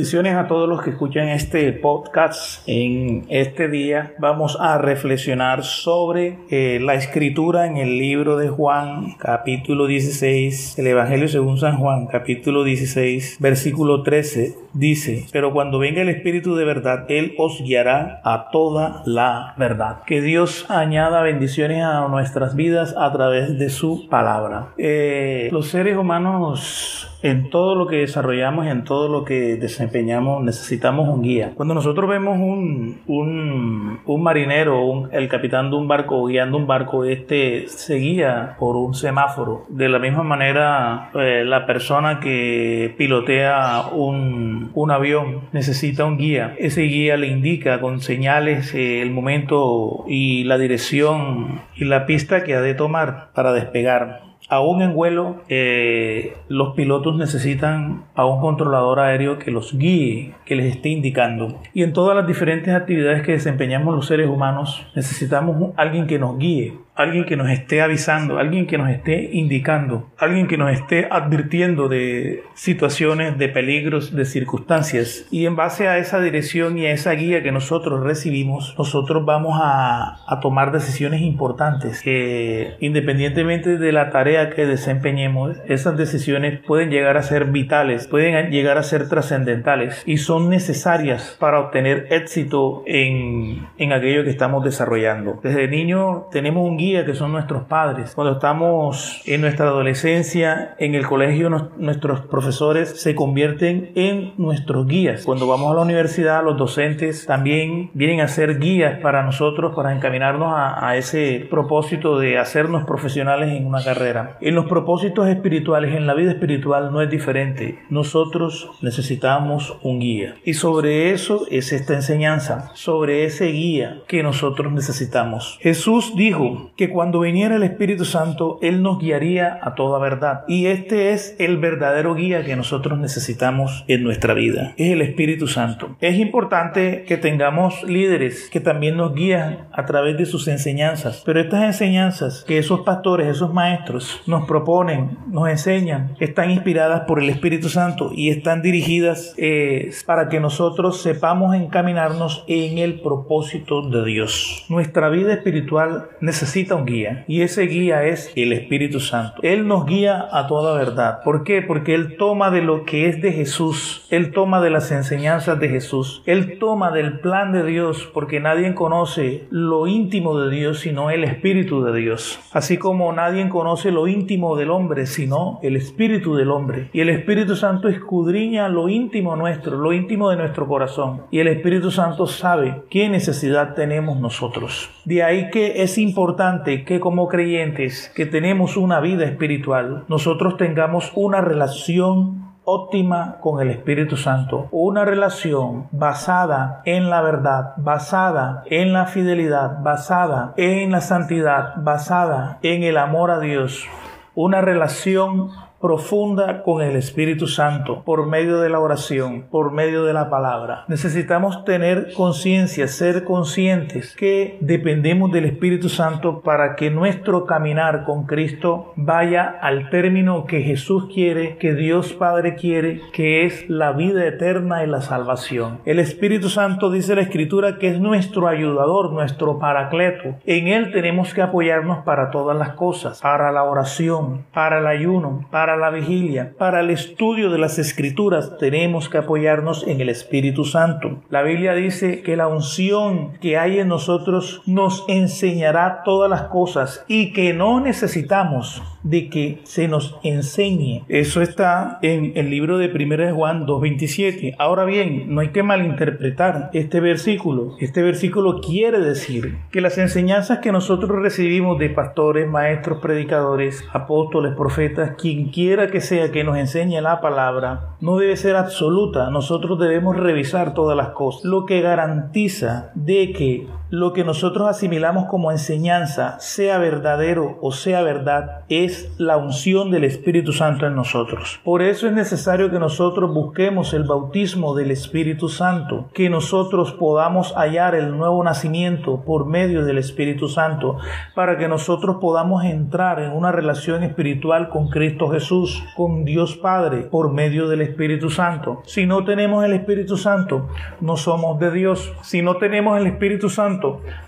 Bendiciones a todos los que escuchan este podcast. En este día vamos a reflexionar sobre eh, la escritura en el libro de Juan, capítulo 16, el Evangelio según San Juan, capítulo 16, versículo 13. Dice, pero cuando venga el Espíritu de verdad, Él os guiará a toda la verdad. Que Dios añada bendiciones a nuestras vidas a través de su palabra. Eh, los seres humanos en todo lo que desarrollamos y en todo lo que desempeñamos necesitamos un guía. Cuando nosotros vemos un, un, un marinero, el capitán de un barco guiando un barco, este se guía por un semáforo. De la misma manera, eh, la persona que pilotea un, un, avión necesita un guía. Ese guía le indica con señales eh, el momento y la dirección y la pista que ha de tomar para despegar. Aún en vuelo, eh, los pilotos necesitan a un controlador aéreo que los guíe, que les esté indicando. Y en todas las diferentes actividades que desempeñamos los seres humanos, necesitamos alguien que nos guíe, alguien que nos esté avisando, alguien que nos esté indicando, alguien que nos esté advirtiendo de situaciones, de peligros, de circunstancias. Y en base a esa dirección y a esa guía que nosotros recibimos, nosotros vamos a, tomar decisiones importantes que independientemente de la tarea que desempeñemos, esas decisiones pueden llegar a ser vitales, pueden llegar a ser trascendentales y son necesarias para obtener éxito en, en aquello que estamos desarrollando. Desde niño tenemos un guía que son nuestros padres. Cuando estamos en nuestra adolescencia, en el colegio, nuestros profesores se convierten en nuestros guías. Cuando vamos a la universidad, los docentes también vienen a ser guías para nosotros, para encaminarnos a, a ese propósito de hacernos profesionales en una carrera. En los propósitos espirituales, en la vida espiritual, no es diferente. Nosotros necesitamos un guía. Y sobre eso es esta enseñanza, sobre ese guía que nosotros necesitamos. Jesús dijo que cuando viniera el Espíritu Santo, Él nos guiaría a toda verdad. Y este es el verdadero guía que nosotros necesitamos en nuestra vida. Es el Espíritu Santo. Es importante que tengamos líderes que también nos guían a través de sus enseñanzas. Pero estas enseñanzas que esos pastores, esos maestros nos proponen, nos enseñan, están inspiradas por el Espíritu Santo y están dirigidas eh, para que nosotros sepamos encaminarnos en el propósito de Dios. Nuestra vida espiritual necesita un guía y ese guía es el Espíritu Santo. Él nos guía a toda verdad. ¿Por qué? Porque Él toma de lo que es de Jesús, Él toma de las enseñanzas de Jesús, Él toma del plan de Dios, porque nadie conoce lo íntimo de Dios sino el Espíritu de Dios. Así como nadie conoce lo íntimo del hombre sino el Espíritu del hombre. Y el Espíritu Santo escudriña lo íntimo nuestro, lo íntimo de nuestro corazón. Y el Espíritu Santo sabe qué necesidad tenemos nosotros. De ahí que es importante que como creyentes que tenemos una vida espiritual, nosotros tengamos una relación óptima con el Espíritu Santo, una relación basada en la verdad, basada en la fidelidad, basada en la santidad, basada en el amor a Dios, una relación profunda con el Espíritu Santo por medio de la oración, por medio de la palabra. Necesitamos tener conciencia, ser conscientes que dependemos del Espíritu Santo para que nuestro caminar con Cristo vaya al término que Jesús quiere, que Dios Padre quiere, que es la vida eterna y la salvación. El Espíritu Santo dice la Escritura que es nuestro ayudador, nuestro paracleto. En Él tenemos que apoyarnos para todas las cosas, para la oración, para el ayuno, para para la vigilia, para el estudio de las escrituras, tenemos que apoyarnos en el Espíritu Santo. La Biblia dice que la unción que hay en nosotros nos enseñará todas las cosas y que no necesitamos de que se nos enseñe. Eso está en el libro de 1 de Juan 2.27. Ahora bien, no hay que malinterpretar este versículo. Este versículo quiere decir que las enseñanzas que nosotros recibimos de pastores, maestros, predicadores, apóstoles, profetas, quien quiera que sea que nos enseñe la palabra, no debe ser absoluta. Nosotros debemos revisar todas las cosas. Lo que garantiza de que lo que nosotros asimilamos como enseñanza, sea verdadero o sea verdad, es la unción del Espíritu Santo en nosotros. Por eso es necesario que nosotros busquemos el bautismo del Espíritu Santo, que nosotros podamos hallar el nuevo nacimiento por medio del Espíritu Santo, para que nosotros podamos entrar en una relación espiritual con Cristo Jesús, con Dios Padre, por medio del Espíritu Santo. Si no tenemos el Espíritu Santo, no somos de Dios. Si no tenemos el Espíritu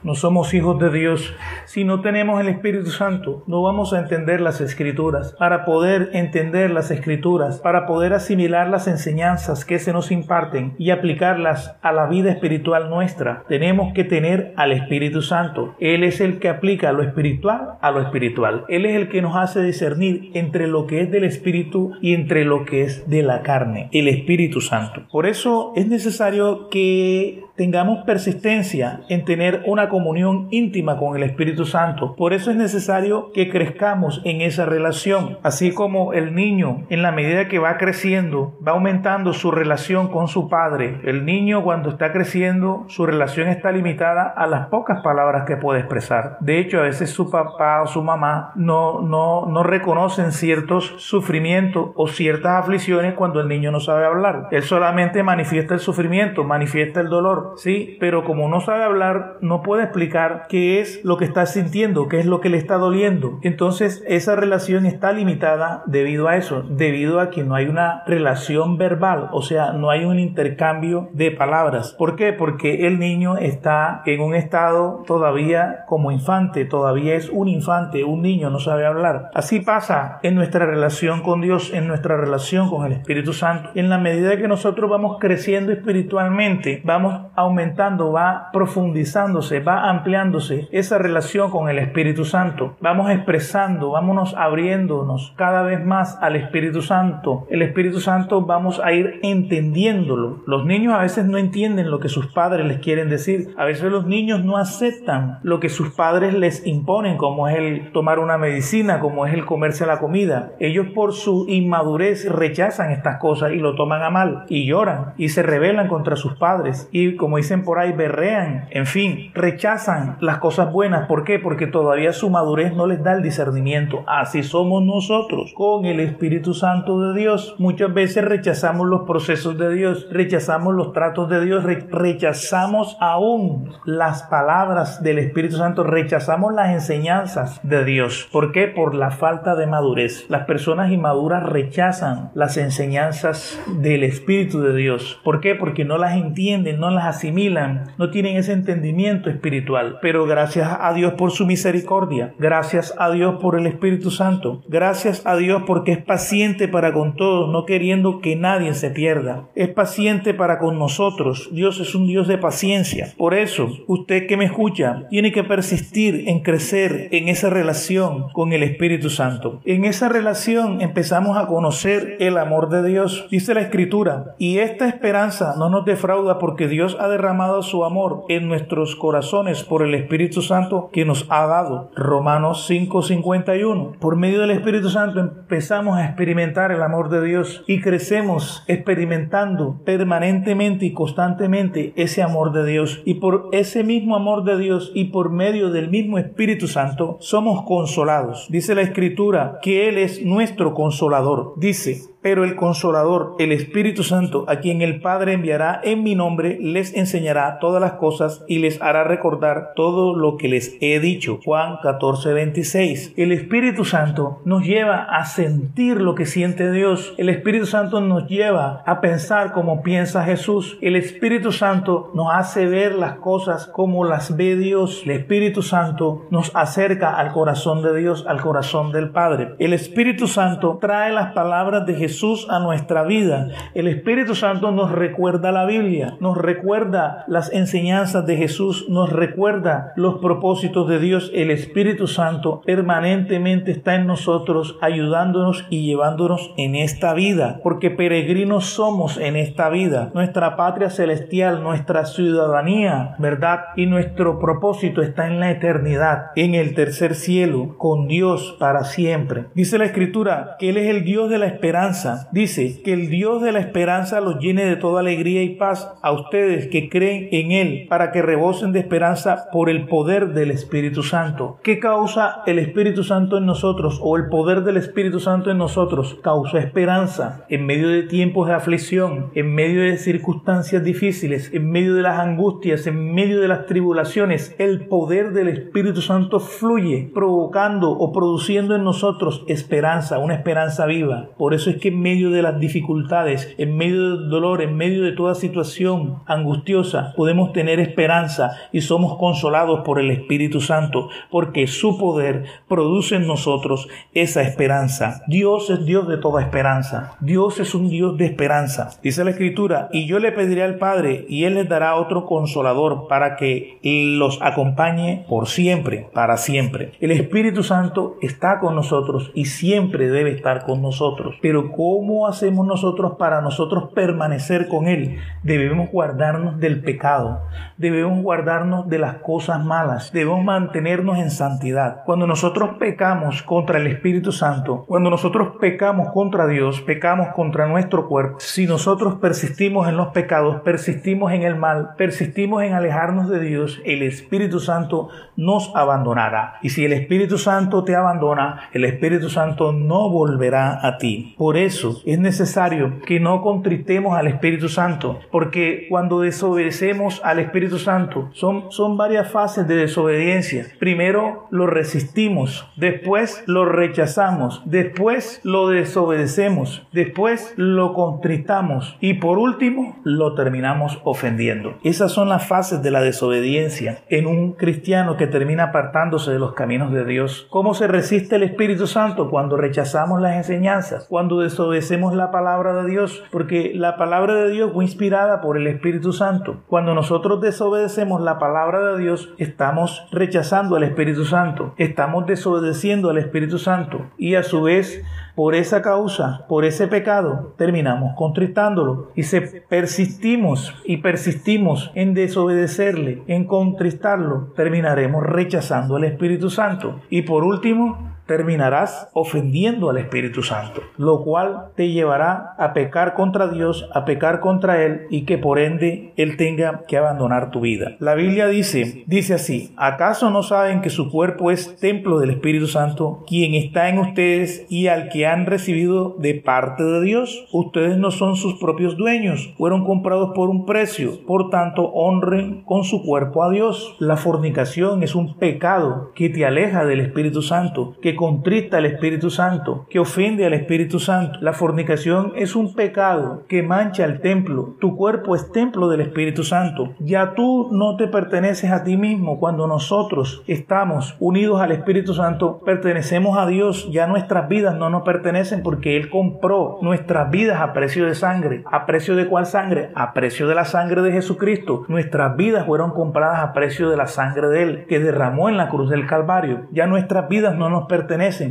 No somos hijos de Dios. Si no tenemos el Espíritu Santo, no vamos a entender las escrituras. Para poder entender las escrituras, para poder asimilar las enseñanzas que se nos imparten y aplicarlas a la vida espiritual nuestra, tenemos que tener al Espíritu Santo. Él es el que aplica lo espiritual a lo espiritual. Él es el que nos hace discernir entre lo que es del Espíritu y entre lo que es de la carne, el Espíritu Santo. Por eso es necesario que tengamos persistencia en tener una comunión íntima con el Espíritu Santo. Por eso es necesario que crezcamos en esa relación, así como el niño en la medida que va creciendo, va aumentando su relación con su padre. El niño cuando está creciendo, su relación está limitada a las pocas palabras que puede expresar. De hecho, a veces su papá o su mamá no, no, no reconocen ciertos sufrimientos o ciertas aflicciones cuando el niño no sabe hablar. Él solamente manifiesta el sufrimiento, manifiesta el dolor, ¿sí? Pero como no sabe hablar, no puede explicar qué es lo que está sintiendo, qué es lo que le está doliendo. Entonces, esa relación está limitada debido a eso, debido a que no hay una relación verbal, o sea, no hay un intercambio de palabras. ¿Por qué? Porque el niño está en un estado todavía como infante, todavía es un infante, un niño, no sabe hablar. Así pasa en nuestra relación con Dios, en nuestra relación con el Espíritu Santo. En la medida que nosotros vamos creciendo espiritualmente, vamos aumentando, va profundizándose, va ampliándose esa relación con el Espíritu Santo. Vamos expresando, vámonos abriéndonos cada vez más al Espíritu Santo. El Espíritu Santo vamos a ir entendiéndolo. Los niños a veces no entienden lo que sus padres les quieren decir. A veces los niños no aceptan lo que sus padres les imponen, como es el tomar una medicina, como es el comerse la comida. Ellos por su inmadurez rechazan estas cosas y lo toman a mal y lloran y se rebelan contra sus padres y como dicen por ahí, berrean, en fin, rechazan las cosas buenas. ¿Por qué? Porque todavía su madurez no les da el discernimiento. Así somos nosotros, con el Espíritu Santo de Dios. Muchas veces rechazamos los procesos de Dios, rechazamos los tratos de Dios, rechazamos aún las palabras del Espíritu Santo, rechazamos las enseñanzas de Dios. ¿Por qué? Por la falta de madurez. Las personas inmaduras rechazan las enseñanzas del Espíritu de Dios. ¿Por qué? Porque no las entienden, no las asimilan, no tienen ese entendimiento espiritual. Pero gracias a Dios por su misericordia, gracias a Dios por el Espíritu Santo, gracias a Dios porque es paciente para con todos, no queriendo que nadie se pierda. Es paciente para con nosotros. Dios es un Dios de paciencia. Por eso, usted que me escucha, tiene que persistir en crecer en esa relación con el Espíritu Santo. En esa relación empezamos a conocer el amor de Dios. Dice la Escritura, y esta esperanza no nos defrauda porque Dios ha derramado su amor en nuestros corazones por el Espíritu Santo que nos ha dado. Romanos 5:51. Por medio del Espíritu Santo empezamos a experimentar el amor de Dios y crecemos experimentando permanentemente y constantemente ese amor de Dios. Y por ese mismo amor de Dios y por medio del mismo Espíritu Santo somos consolados. Dice la Escritura que Él es nuestro consolador. Dice, pero el consolador, el Espíritu Santo, a quien el Padre enviará en mi nombre, les enseñará todas las cosas y les hará recordar todo lo que les he dicho. Juan 14, 26. El Espíritu Santo nos lleva a sentir lo que siente Dios. El Espíritu Santo nos lleva a pensar como piensa Jesús. El Espíritu Santo nos hace ver las cosas como las ve Dios. El Espíritu Santo nos acerca al corazón de Dios, al corazón del Padre. El Espíritu Santo trae las palabras de Jesús Jesús a nuestra vida. El Espíritu Santo nos recuerda la Biblia, nos recuerda las enseñanzas de Jesús, nos recuerda los propósitos de Dios. El Espíritu Santo permanentemente está en nosotros, ayudándonos y llevándonos en esta vida, porque peregrinos somos en esta vida. Nuestra patria celestial, nuestra ciudadanía, ¿verdad? Y nuestro propósito está en la eternidad, en el tercer cielo, con Dios para siempre. Dice la Escritura que Él es el Dios de la esperanza Dice que el Dios de la esperanza los llene de toda alegría y paz a ustedes que creen en Él para que rebosen de esperanza por el poder del Espíritu Santo. ¿Qué causa el Espíritu Santo en nosotros o el poder del Espíritu Santo en nosotros? Causa esperanza en medio de tiempos de aflicción, en medio de circunstancias difíciles, en medio de las angustias, en medio de las tribulaciones. El poder del Espíritu Santo fluye provocando o produciendo en nosotros esperanza, una esperanza viva. Por eso es que en medio de las dificultades, en medio del dolor, en medio de toda situación angustiosa, podemos tener esperanza y somos consolados por el Espíritu Santo, porque su poder produce en nosotros esa esperanza. Dios es Dios de toda esperanza. Dios es un Dios de esperanza. Dice la Escritura, y yo le pediré al Padre, y Él les dará otro consolador para que los acompañe por siempre, para siempre. El Espíritu Santo está con nosotros y siempre debe estar con nosotros. Pero ¿cómo hacemos nosotros para nosotros permanecer con Él? Debemos guardarnos del pecado, debemos guardarnos de las cosas malas, debemos mantenernos en santidad. Cuando nosotros pecamos contra el Espíritu Santo, cuando nosotros pecamos contra Dios, pecamos contra nuestro cuerpo, si nosotros persistimos en los pecados, persistimos en el mal, persistimos en alejarnos de Dios, el Espíritu Santo nos abandonará. Y si el Espíritu Santo te abandona, el Espíritu Santo no volverá a ti. Por eso es necesario que no contritemos al Espíritu Santo, porque cuando desobedecemos al Espíritu Santo, son, son varias fases de desobediencia. Primero lo resistimos, después lo rechazamos, después lo desobedecemos, después lo contritamos y por último lo terminamos ofendiendo. Esas son las fases de la desobediencia en un cristiano que termina apartándose de los caminos de Dios. ¿Cómo se resiste el Espíritu Santo? Cuando rechazamos las enseñanzas, cuando desobedecemos la palabra de Dios, porque la palabra de Dios fue inspirada por el Espíritu Santo. Cuando nosotros desobedecemos la palabra de Dios, estamos rechazando al Espíritu Santo, estamos desobedeciendo al Espíritu Santo y a su vez por esa causa, por ese pecado, terminamos contristándolo. Y si persistimos y persistimos en desobedecerle, en contristarlo, terminaremos rechazando al Espíritu Santo. Y por último, terminarás ofendiendo al Espíritu Santo, lo cual te llevará a pecar contra Dios, a pecar contra Él y que por ende Él tenga que abandonar tu vida. La Biblia dice, dice así, ¿acaso no saben que su cuerpo es templo del Espíritu Santo, quien está en ustedes y al que han recibido de parte de Dios? Ustedes no son sus propios dueños, fueron comprados por un precio, por tanto honren con su cuerpo a Dios. La fornicación es un pecado que te aleja del Espíritu Santo, que contrista al Espíritu Santo, que ofende al Espíritu Santo. La fornicación es un pecado que mancha el templo. Tu cuerpo es templo del Espíritu Santo. Ya tú no te perteneces a ti mismo. Cuando nosotros estamos unidos al Espíritu Santo, pertenecemos a Dios. Ya nuestras vidas no nos pertenecen porque Él compró nuestras vidas a precio de sangre. ¿A precio de cuál sangre? A precio de la sangre de Jesucristo. Nuestras vidas fueron compradas a precio de la sangre de Él que derramó en la cruz del Calvario. Ya nuestras vidas no nos pertenecen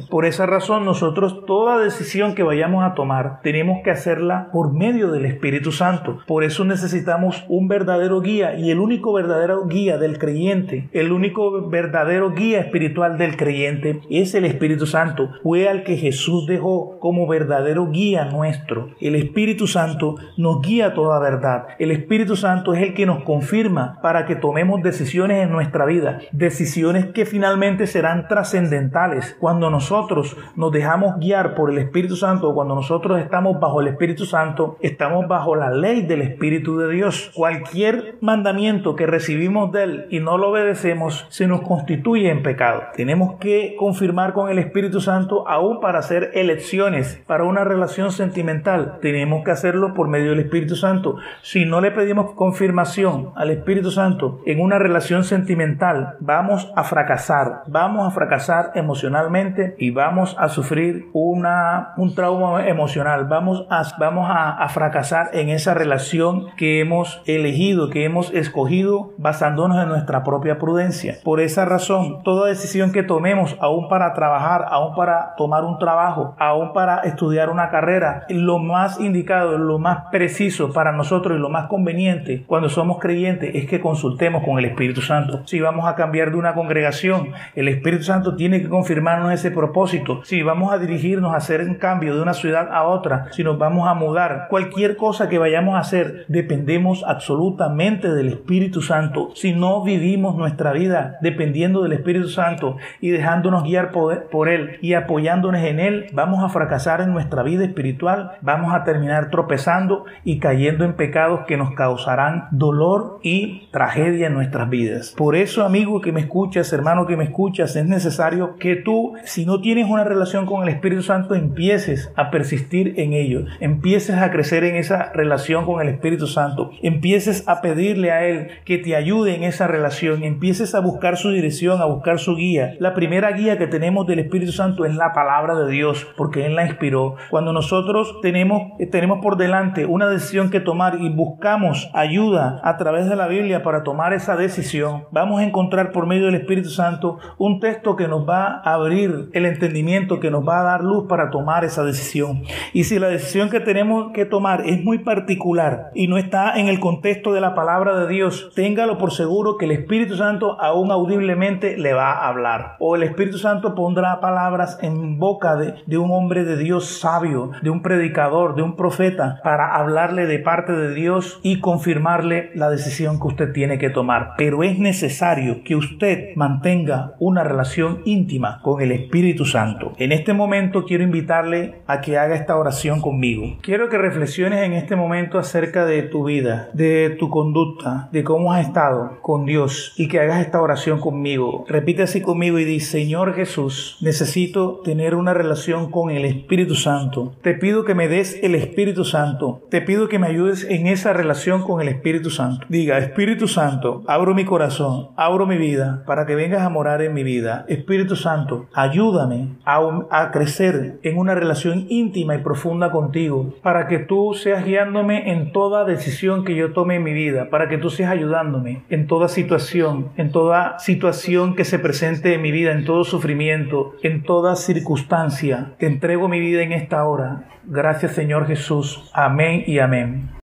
por esa razón nosotros toda decisión que vayamos a tomar tenemos que hacerla por medio del Espíritu Santo. Por eso necesitamos un verdadero guía y el único verdadero guía del creyente, el único verdadero guía espiritual del creyente es el Espíritu Santo. Fue al que Jesús dejó como verdadero guía nuestro. El Espíritu Santo nos guía toda verdad. El Espíritu Santo es el que nos confirma para que tomemos decisiones en nuestra vida, decisiones que finalmente serán trascendentales cuando nosotros nos dejamos guiar por el Espíritu Santo, cuando nosotros estamos bajo el Espíritu Santo, estamos bajo la ley del Espíritu de Dios. Cualquier mandamiento que recibimos de Él y no lo obedecemos, se nos constituye en pecado. Tenemos que confirmar con el Espíritu Santo aún para hacer elecciones, para una relación sentimental. Tenemos que hacerlo por medio del Espíritu Santo. Si no le pedimos confirmación al Espíritu Santo en una relación sentimental, vamos a fracasar. Vamos a fracasar emocionalmente y vamos a sufrir una, un trauma emocional, vamos, a, vamos a, a fracasar en esa relación que hemos elegido, que hemos escogido basándonos en nuestra propia prudencia. Por esa razón, toda decisión que tomemos, aún para trabajar, aún para tomar un trabajo, aún para estudiar una carrera, lo más indicado, lo más preciso para nosotros y lo más conveniente cuando somos creyentes es que consultemos con el Espíritu Santo. Si vamos a cambiar de una congregación, el Espíritu Santo tiene que confirmar ese propósito, si vamos a dirigirnos a hacer un cambio de una ciudad a otra, si nos vamos a mudar, cualquier cosa que vayamos a hacer, dependemos absolutamente del Espíritu Santo. Si no vivimos nuestra vida dependiendo del Espíritu Santo y dejándonos guiar por, por Él y apoyándonos en Él, vamos a fracasar en nuestra vida espiritual, vamos a terminar tropezando y cayendo en pecados que nos causarán dolor y tragedia en nuestras vidas. Por eso, amigo que me escuchas, hermano que me escuchas, es necesario que tú, si no tienes una relación con el Espíritu Santo, empieces a persistir en ello, empieces a crecer en esa relación con el Espíritu Santo, empieces a pedirle a Él que te ayude en esa relación, empieces a buscar su dirección, a buscar su guía. La primera guía que tenemos del Espíritu Santo es la palabra de Dios, porque Él la inspiró. Cuando nosotros tenemos, tenemos por delante una decisión que tomar y buscamos ayuda a través de la Biblia para tomar esa decisión, vamos a encontrar por medio del Espíritu Santo un texto que nos va a abrir el entendimiento, que nos va a dar luz para tomar esa decisión. Y si la decisión que tenemos que tomar es muy particular y no está en el contexto de la palabra de Dios, téngalo por seguro que el Espíritu Santo aún audiblemente le va a hablar. O el Espíritu Santo pondrá palabras en boca de, de un hombre de Dios sabio, de un predicador, de un profeta, para hablarle de parte de Dios y confirmarle la decisión que usted tiene que tomar. Pero es necesario que usted mantenga una relación íntima con el Espíritu Santo. En este momento quiero invitarle a que haga esta oración conmigo. Quiero que reflexiones en este momento acerca de tu vida, de tu conducta, de cómo has estado con Dios y que hagas esta oración conmigo. Repite así conmigo y dice, Señor Jesús, necesito tener una relación con el Espíritu Santo. Te pido que me des el Espíritu Santo. Te pido que me ayudes en esa relación con el Espíritu Santo. Diga, Espíritu Santo, abro mi corazón, abro mi vida para que vengas a morar en mi vida. Espíritu Santo, ayúdame a, a crecer en una relación íntima y profunda contigo para que tú seas guiándome en toda decisión que yo tome en mi vida, para que tú seas ayudándome en toda situación, en toda situación que se presente en mi vida, en todo sufrimiento, en toda circunstancia. Te entrego mi vida en esta hora. Gracias Señor Jesús. Amén y amén.